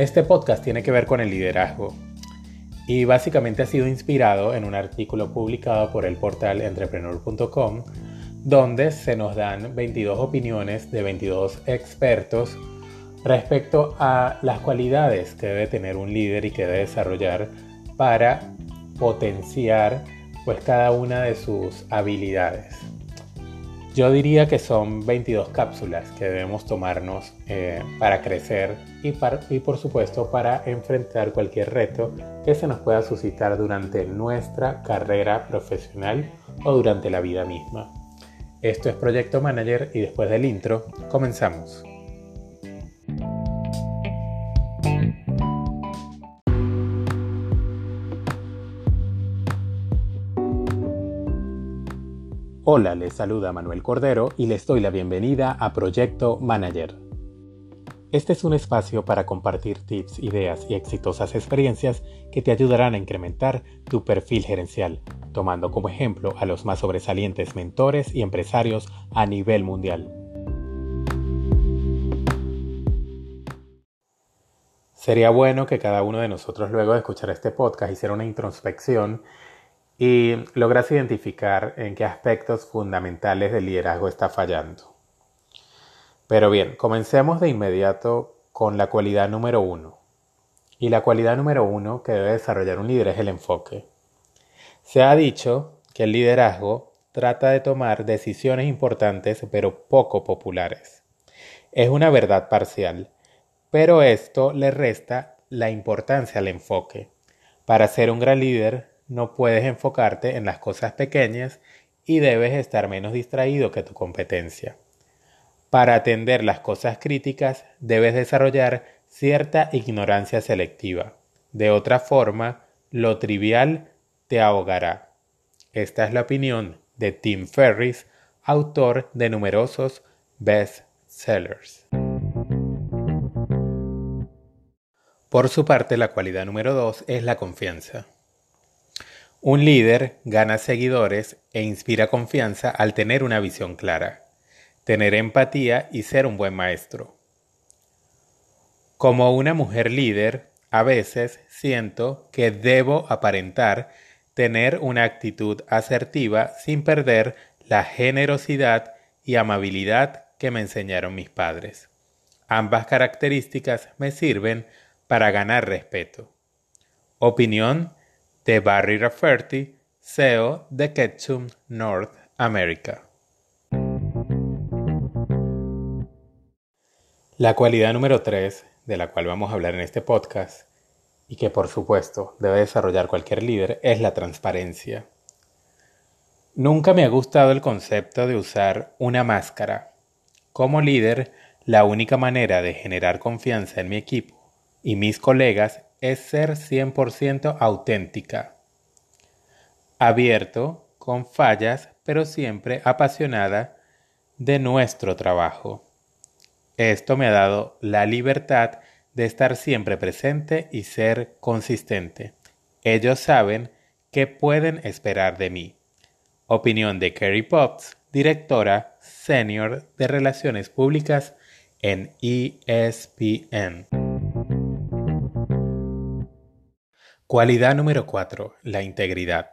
Este podcast tiene que ver con el liderazgo y básicamente ha sido inspirado en un artículo publicado por el portal entrepreneur.com donde se nos dan 22 opiniones de 22 expertos respecto a las cualidades que debe tener un líder y que debe desarrollar para potenciar pues cada una de sus habilidades. Yo diría que son 22 cápsulas que debemos tomarnos eh, para crecer y, y por supuesto para enfrentar cualquier reto que se nos pueda suscitar durante nuestra carrera profesional o durante la vida misma. Esto es Proyecto Manager y después del intro comenzamos. Hola, les saluda Manuel Cordero y les doy la bienvenida a Proyecto Manager. Este es un espacio para compartir tips, ideas y exitosas experiencias que te ayudarán a incrementar tu perfil gerencial, tomando como ejemplo a los más sobresalientes mentores y empresarios a nivel mundial. Sería bueno que cada uno de nosotros luego de escuchar este podcast hiciera una introspección y logras identificar en qué aspectos fundamentales del liderazgo está fallando. Pero bien, comencemos de inmediato con la cualidad número uno. Y la cualidad número uno que debe desarrollar un líder es el enfoque. Se ha dicho que el liderazgo trata de tomar decisiones importantes pero poco populares. Es una verdad parcial, pero esto le resta la importancia al enfoque. Para ser un gran líder no puedes enfocarte en las cosas pequeñas y debes estar menos distraído que tu competencia. Para atender las cosas críticas debes desarrollar cierta ignorancia selectiva. De otra forma, lo trivial te ahogará. Esta es la opinión de Tim Ferriss, autor de numerosos bestsellers. Por su parte, la cualidad número dos es la confianza. Un líder gana seguidores e inspira confianza al tener una visión clara, tener empatía y ser un buen maestro. Como una mujer líder, a veces siento que debo aparentar tener una actitud asertiva sin perder la generosidad y amabilidad que me enseñaron mis padres. Ambas características me sirven para ganar respeto. Opinión de Barry Rafferty, CEO de Ketchum North America. La cualidad número 3, de la cual vamos a hablar en este podcast, y que por supuesto debe desarrollar cualquier líder, es la transparencia. Nunca me ha gustado el concepto de usar una máscara. Como líder, la única manera de generar confianza en mi equipo y mis colegas es ser 100% auténtica, abierto, con fallas, pero siempre apasionada de nuestro trabajo. Esto me ha dado la libertad de estar siempre presente y ser consistente. Ellos saben qué pueden esperar de mí. Opinión de Kerry Potts, directora senior de Relaciones Públicas en ESPN. Cualidad número 4. La integridad.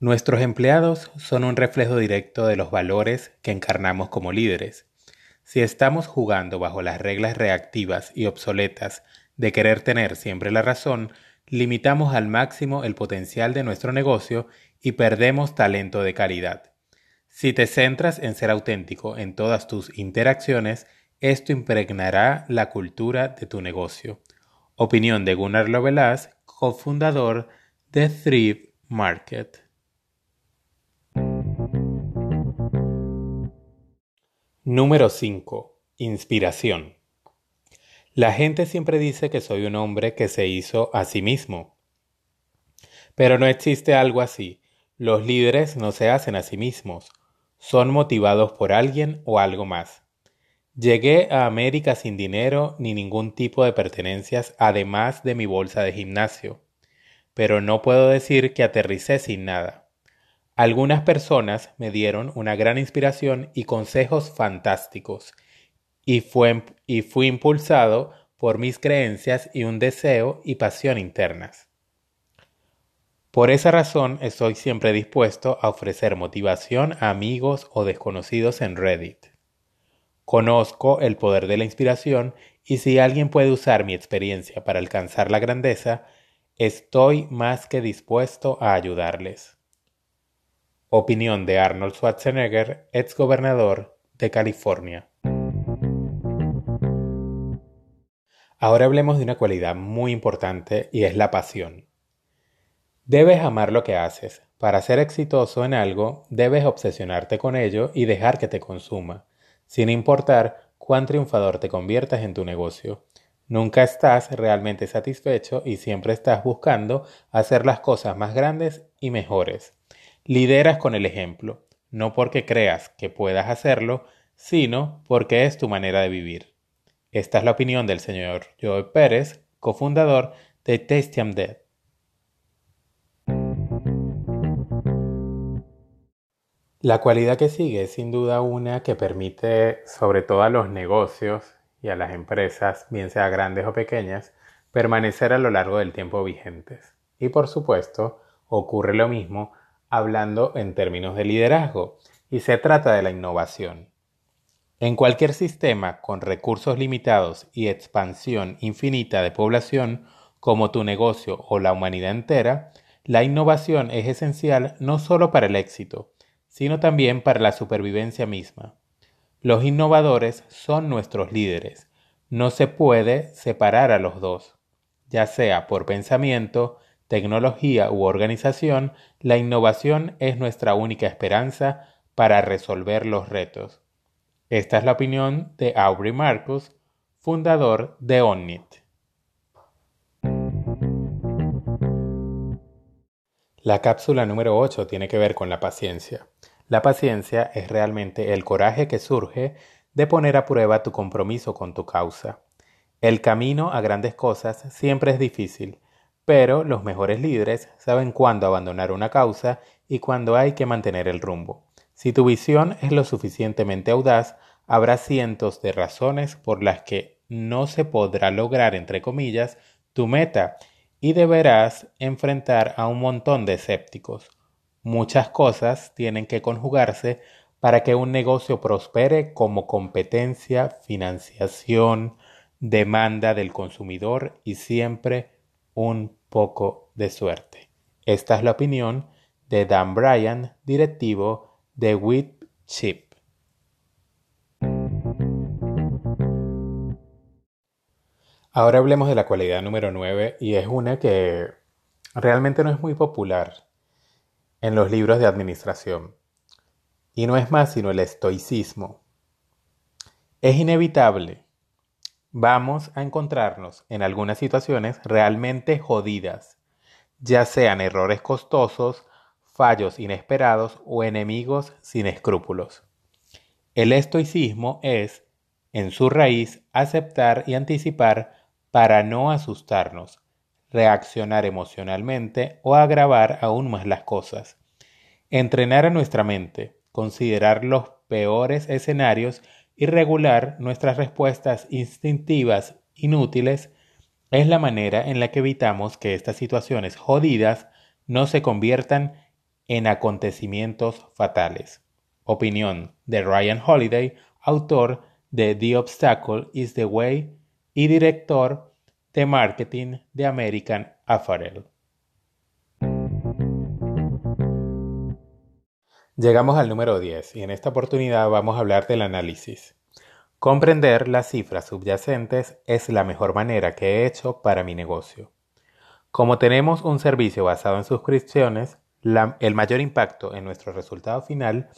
Nuestros empleados son un reflejo directo de los valores que encarnamos como líderes. Si estamos jugando bajo las reglas reactivas y obsoletas de querer tener siempre la razón, limitamos al máximo el potencial de nuestro negocio y perdemos talento de calidad. Si te centras en ser auténtico en todas tus interacciones, esto impregnará la cultura de tu negocio. Opinión de Gunnar Lovelas, cofundador de Thrive Market. Número 5. Inspiración. La gente siempre dice que soy un hombre que se hizo a sí mismo. Pero no existe algo así. Los líderes no se hacen a sí mismos. Son motivados por alguien o algo más. Llegué a América sin dinero ni ningún tipo de pertenencias además de mi bolsa de gimnasio, pero no puedo decir que aterricé sin nada. Algunas personas me dieron una gran inspiración y consejos fantásticos, y, fue, y fui impulsado por mis creencias y un deseo y pasión internas. Por esa razón estoy siempre dispuesto a ofrecer motivación a amigos o desconocidos en Reddit. Conozco el poder de la inspiración y si alguien puede usar mi experiencia para alcanzar la grandeza, estoy más que dispuesto a ayudarles. Opinión de Arnold Schwarzenegger, ex gobernador de California. Ahora hablemos de una cualidad muy importante y es la pasión. Debes amar lo que haces. Para ser exitoso en algo, debes obsesionarte con ello y dejar que te consuma sin importar cuán triunfador te conviertas en tu negocio. Nunca estás realmente satisfecho y siempre estás buscando hacer las cosas más grandes y mejores. Lideras con el ejemplo, no porque creas que puedas hacerlo, sino porque es tu manera de vivir. Esta es la opinión del señor Joe Pérez, cofundador de Tastium Dead. La cualidad que sigue es sin duda una que permite, sobre todo a los negocios y a las empresas, bien sea grandes o pequeñas, permanecer a lo largo del tiempo vigentes. Y por supuesto, ocurre lo mismo hablando en términos de liderazgo, y se trata de la innovación. En cualquier sistema con recursos limitados y expansión infinita de población, como tu negocio o la humanidad entera, la innovación es esencial no solo para el éxito, sino también para la supervivencia misma. Los innovadores son nuestros líderes. No se puede separar a los dos. Ya sea por pensamiento, tecnología u organización, la innovación es nuestra única esperanza para resolver los retos. Esta es la opinión de Aubrey Marcus, fundador de Onnit. La cápsula número 8 tiene que ver con la paciencia. La paciencia es realmente el coraje que surge de poner a prueba tu compromiso con tu causa. El camino a grandes cosas siempre es difícil, pero los mejores líderes saben cuándo abandonar una causa y cuándo hay que mantener el rumbo. Si tu visión es lo suficientemente audaz, habrá cientos de razones por las que no se podrá lograr, entre comillas, tu meta y deberás enfrentar a un montón de escépticos. Muchas cosas tienen que conjugarse para que un negocio prospere como competencia, financiación, demanda del consumidor y siempre un poco de suerte. Esta es la opinión de Dan Bryan, directivo de Wheat Chip. Ahora hablemos de la cualidad número 9 y es una que realmente no es muy popular en los libros de administración. Y no es más sino el estoicismo. Es inevitable. Vamos a encontrarnos en algunas situaciones realmente jodidas, ya sean errores costosos, fallos inesperados o enemigos sin escrúpulos. El estoicismo es, en su raíz, aceptar y anticipar para no asustarnos, reaccionar emocionalmente o agravar aún más las cosas. Entrenar a nuestra mente, considerar los peores escenarios y regular nuestras respuestas instintivas inútiles es la manera en la que evitamos que estas situaciones jodidas no se conviertan en acontecimientos fatales. Opinión de Ryan Holiday, autor de The Obstacle is the Way y director de marketing de American Apparel. Llegamos al número 10 y en esta oportunidad vamos a hablar del análisis. Comprender las cifras subyacentes es la mejor manera que he hecho para mi negocio. Como tenemos un servicio basado en suscripciones, el mayor impacto en nuestro resultado final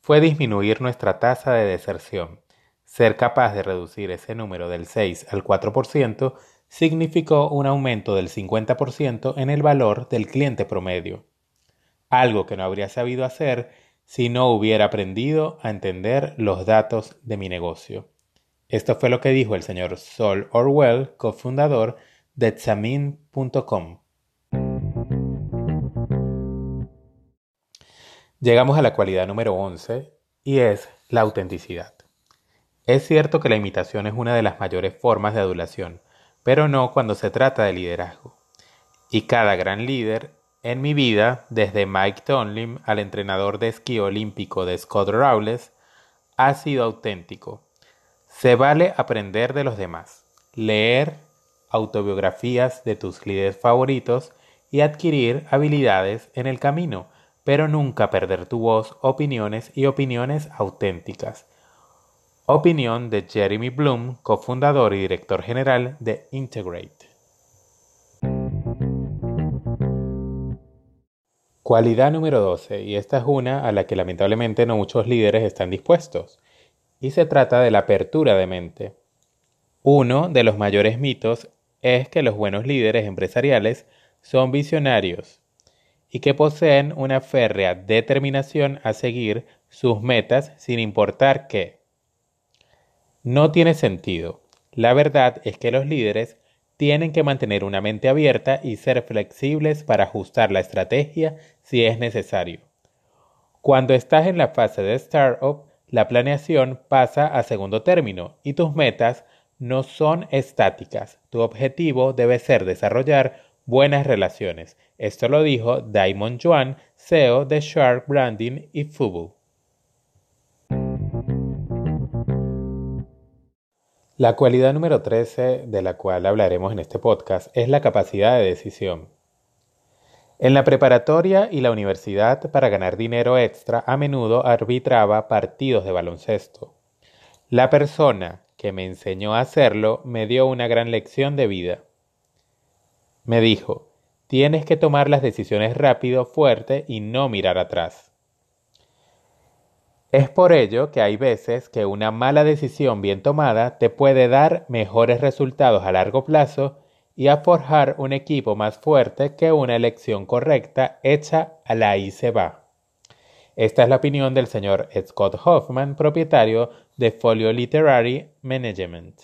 fue disminuir nuestra tasa de deserción, ser capaz de reducir ese número del 6 al 4% significó un aumento del 50% en el valor del cliente promedio, algo que no habría sabido hacer si no hubiera aprendido a entender los datos de mi negocio. Esto fue lo que dijo el señor Sol Orwell, cofundador de Examin.com. Llegamos a la cualidad número 11 y es la autenticidad. Es cierto que la imitación es una de las mayores formas de adulación, pero no cuando se trata de liderazgo. Y cada gran líder en mi vida, desde Mike Tomlin al entrenador de esquí olímpico de Scott Rawles, ha sido auténtico. Se vale aprender de los demás, leer autobiografías de tus líderes favoritos y adquirir habilidades en el camino, pero nunca perder tu voz, opiniones y opiniones auténticas. Opinión de Jeremy Bloom, cofundador y director general de Integrate. Cualidad número 12, y esta es una a la que lamentablemente no muchos líderes están dispuestos, y se trata de la apertura de mente. Uno de los mayores mitos es que los buenos líderes empresariales son visionarios y que poseen una férrea determinación a seguir sus metas sin importar qué. No tiene sentido. La verdad es que los líderes tienen que mantener una mente abierta y ser flexibles para ajustar la estrategia si es necesario. Cuando estás en la fase de startup, la planeación pasa a segundo término y tus metas no son estáticas. Tu objetivo debe ser desarrollar buenas relaciones. Esto lo dijo Daimon Juan, CEO de Shark Branding y Fubu. La cualidad número 13 de la cual hablaremos en este podcast es la capacidad de decisión. En la preparatoria y la universidad para ganar dinero extra a menudo arbitraba partidos de baloncesto. La persona que me enseñó a hacerlo me dio una gran lección de vida. Me dijo, tienes que tomar las decisiones rápido, fuerte y no mirar atrás. Es por ello que hay veces que una mala decisión bien tomada te puede dar mejores resultados a largo plazo y a forjar un equipo más fuerte que una elección correcta hecha a la y se va. Esta es la opinión del señor Scott Hoffman, propietario de Folio Literary Management.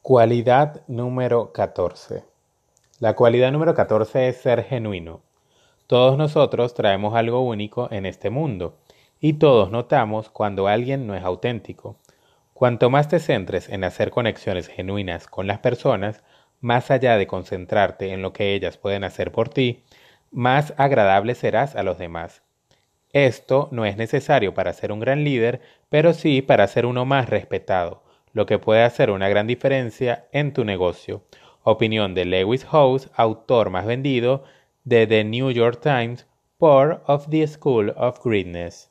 Cualidad número 14. La cualidad número 14 es ser genuino. Todos nosotros traemos algo único en este mundo y todos notamos cuando alguien no es auténtico. Cuanto más te centres en hacer conexiones genuinas con las personas, más allá de concentrarte en lo que ellas pueden hacer por ti, más agradable serás a los demás. Esto no es necesario para ser un gran líder, pero sí para ser uno más respetado lo que puede hacer una gran diferencia en tu negocio. Opinión de Lewis House, autor más vendido de The New York Times, por of the School of Greatness.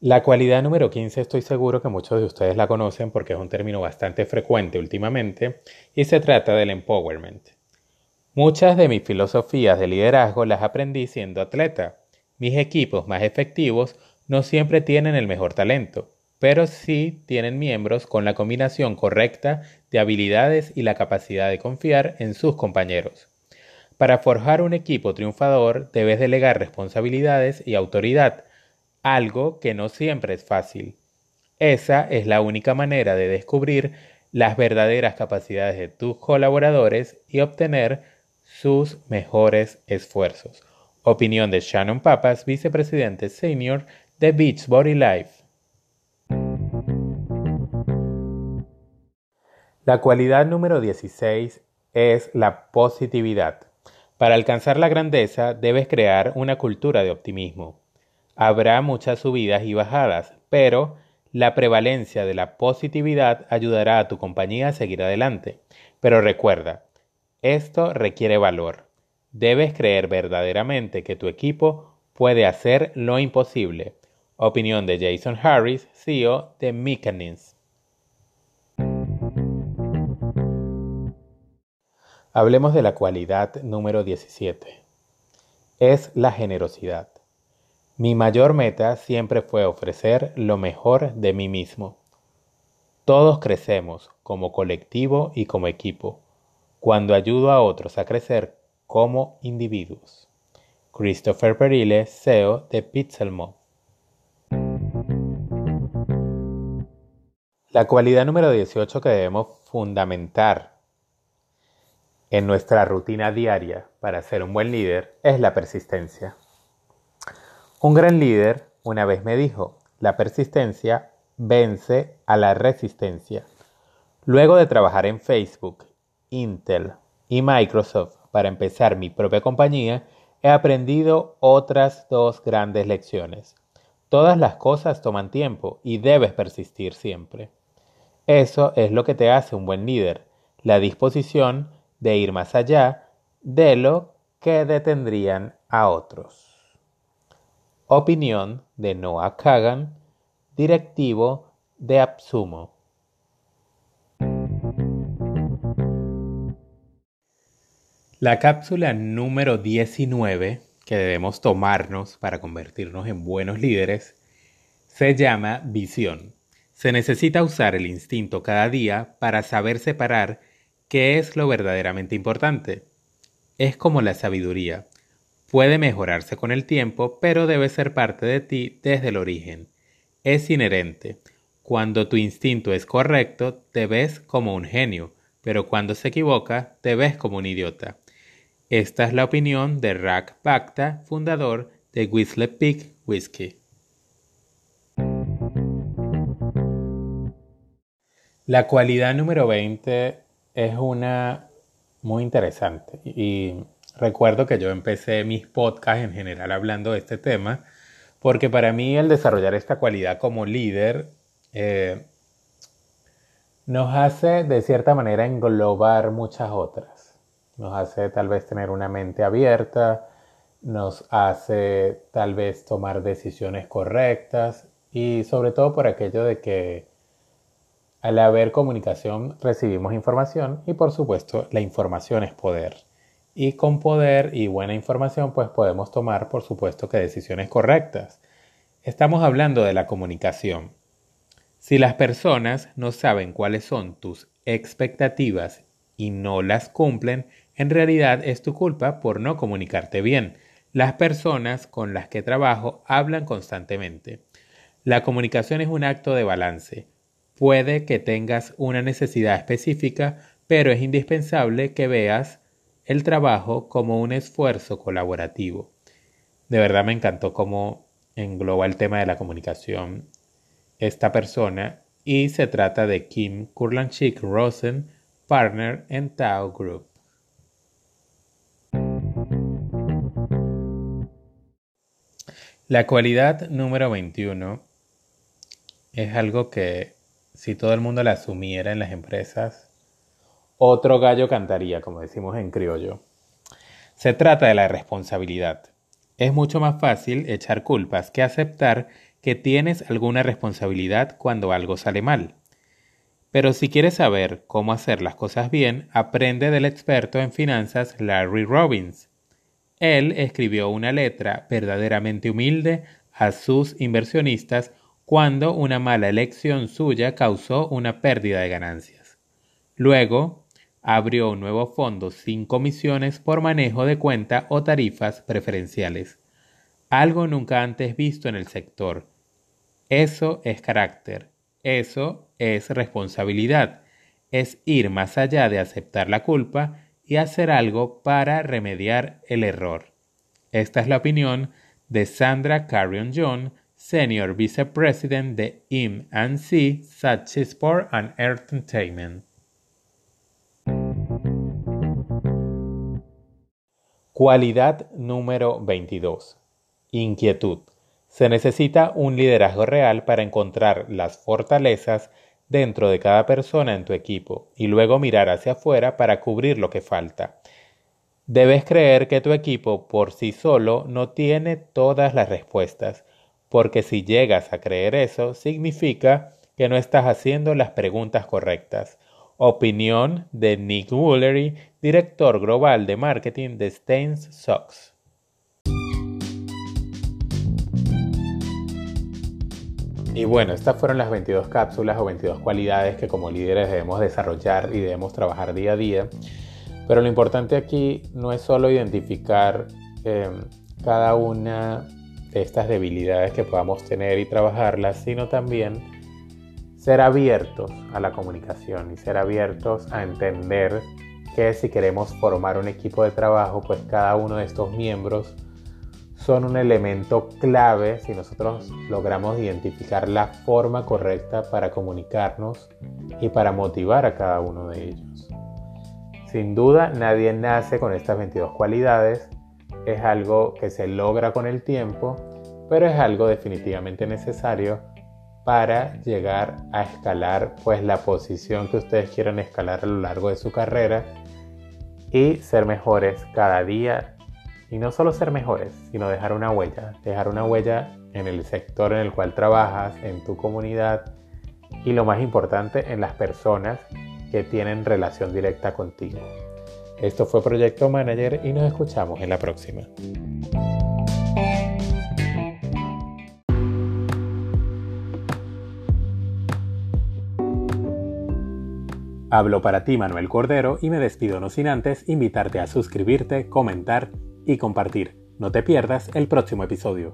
La cualidad número 15 estoy seguro que muchos de ustedes la conocen porque es un término bastante frecuente últimamente y se trata del empowerment. Muchas de mis filosofías de liderazgo las aprendí siendo atleta. Mis equipos más efectivos no siempre tienen el mejor talento, pero sí tienen miembros con la combinación correcta de habilidades y la capacidad de confiar en sus compañeros. Para forjar un equipo triunfador debes delegar responsabilidades y autoridad, algo que no siempre es fácil. Esa es la única manera de descubrir las verdaderas capacidades de tus colaboradores y obtener sus mejores esfuerzos. Opinión de Shannon Papas, vicepresidente senior The Body Life. La cualidad número 16 es la positividad. Para alcanzar la grandeza debes crear una cultura de optimismo. Habrá muchas subidas y bajadas, pero la prevalencia de la positividad ayudará a tu compañía a seguir adelante. Pero recuerda, esto requiere valor. Debes creer verdaderamente que tu equipo puede hacer lo imposible Opinión de Jason Harris, CEO de Mechanism. Hablemos de la cualidad número 17. Es la generosidad. Mi mayor meta siempre fue ofrecer lo mejor de mí mismo. Todos crecemos como colectivo y como equipo cuando ayudo a otros a crecer como individuos. Christopher Perile, CEO de Pixelmo. La cualidad número 18 que debemos fundamentar en nuestra rutina diaria para ser un buen líder es la persistencia. Un gran líder una vez me dijo, la persistencia vence a la resistencia. Luego de trabajar en Facebook, Intel y Microsoft para empezar mi propia compañía, he aprendido otras dos grandes lecciones. Todas las cosas toman tiempo y debes persistir siempre. Eso es lo que te hace un buen líder, la disposición de ir más allá de lo que detendrían a otros. Opinión de Noah Kagan, directivo de Absumo. La cápsula número 19 que debemos tomarnos para convertirnos en buenos líderes se llama visión. Se necesita usar el instinto cada día para saber separar qué es lo verdaderamente importante. Es como la sabiduría. Puede mejorarse con el tiempo, pero debe ser parte de ti desde el origen. Es inherente. Cuando tu instinto es correcto, te ves como un genio, pero cuando se equivoca, te ves como un idiota. Esta es la opinión de Rack Pacta, fundador de Whistler Peak Whiskey. La cualidad número 20 es una muy interesante. Y recuerdo que yo empecé mis podcasts en general hablando de este tema porque para mí el desarrollar esta cualidad como líder eh, nos hace de cierta manera englobar muchas otras. Nos hace tal vez tener una mente abierta, nos hace tal vez tomar decisiones correctas y sobre todo por aquello de que al haber comunicación recibimos información y por supuesto la información es poder. Y con poder y buena información pues podemos tomar por supuesto que decisiones correctas. Estamos hablando de la comunicación. Si las personas no saben cuáles son tus expectativas y no las cumplen, en realidad es tu culpa por no comunicarte bien. Las personas con las que trabajo hablan constantemente. La comunicación es un acto de balance. Puede que tengas una necesidad específica, pero es indispensable que veas el trabajo como un esfuerzo colaborativo. De verdad me encantó cómo engloba el tema de la comunicación esta persona y se trata de Kim Kurlanchik Rosen, partner en Tao Group. La cualidad número 21 es algo que si todo el mundo la asumiera en las empresas, otro gallo cantaría, como decimos en criollo. Se trata de la responsabilidad. Es mucho más fácil echar culpas que aceptar que tienes alguna responsabilidad cuando algo sale mal. Pero si quieres saber cómo hacer las cosas bien, aprende del experto en finanzas Larry Robbins. Él escribió una letra verdaderamente humilde a sus inversionistas cuando una mala elección suya causó una pérdida de ganancias. Luego, abrió un nuevo fondo sin comisiones por manejo de cuenta o tarifas preferenciales, algo nunca antes visto en el sector. Eso es carácter, eso es responsabilidad, es ir más allá de aceptar la culpa y hacer algo para remediar el error. Esta es la opinión de Sandra Carrion John, Senior Vice President de IM&C Sachi Sport and Entertainment. Cualidad número 22. Inquietud. Se necesita un liderazgo real para encontrar las fortalezas dentro de cada persona en tu equipo y luego mirar hacia afuera para cubrir lo que falta. Debes creer que tu equipo por sí solo no tiene todas las respuestas, porque si llegas a creer eso, significa que no estás haciendo las preguntas correctas. Opinión de Nick Woolery, director global de marketing de Stains Socks. Y bueno, estas fueron las 22 cápsulas o 22 cualidades que como líderes debemos desarrollar y debemos trabajar día a día. Pero lo importante aquí no es solo identificar em, cada una de estas debilidades que podamos tener y trabajarlas, sino también ser abiertos a la comunicación y ser abiertos a entender que si queremos formar un equipo de trabajo, pues cada uno de estos miembros son un elemento clave si nosotros logramos identificar la forma correcta para comunicarnos y para motivar a cada uno de ellos. Sin duda, nadie nace con estas 22 cualidades, es algo que se logra con el tiempo, pero es algo definitivamente necesario para llegar a escalar pues la posición que ustedes quieran escalar a lo largo de su carrera y ser mejores cada día y no solo ser mejores, sino dejar una huella, dejar una huella en el sector en el cual trabajas, en tu comunidad y lo más importante en las personas que tienen relación directa contigo. Esto fue Proyecto Manager y nos escuchamos en la próxima. Hablo para ti Manuel Cordero y me despido no sin antes invitarte a suscribirte, comentar y compartir. No te pierdas el próximo episodio.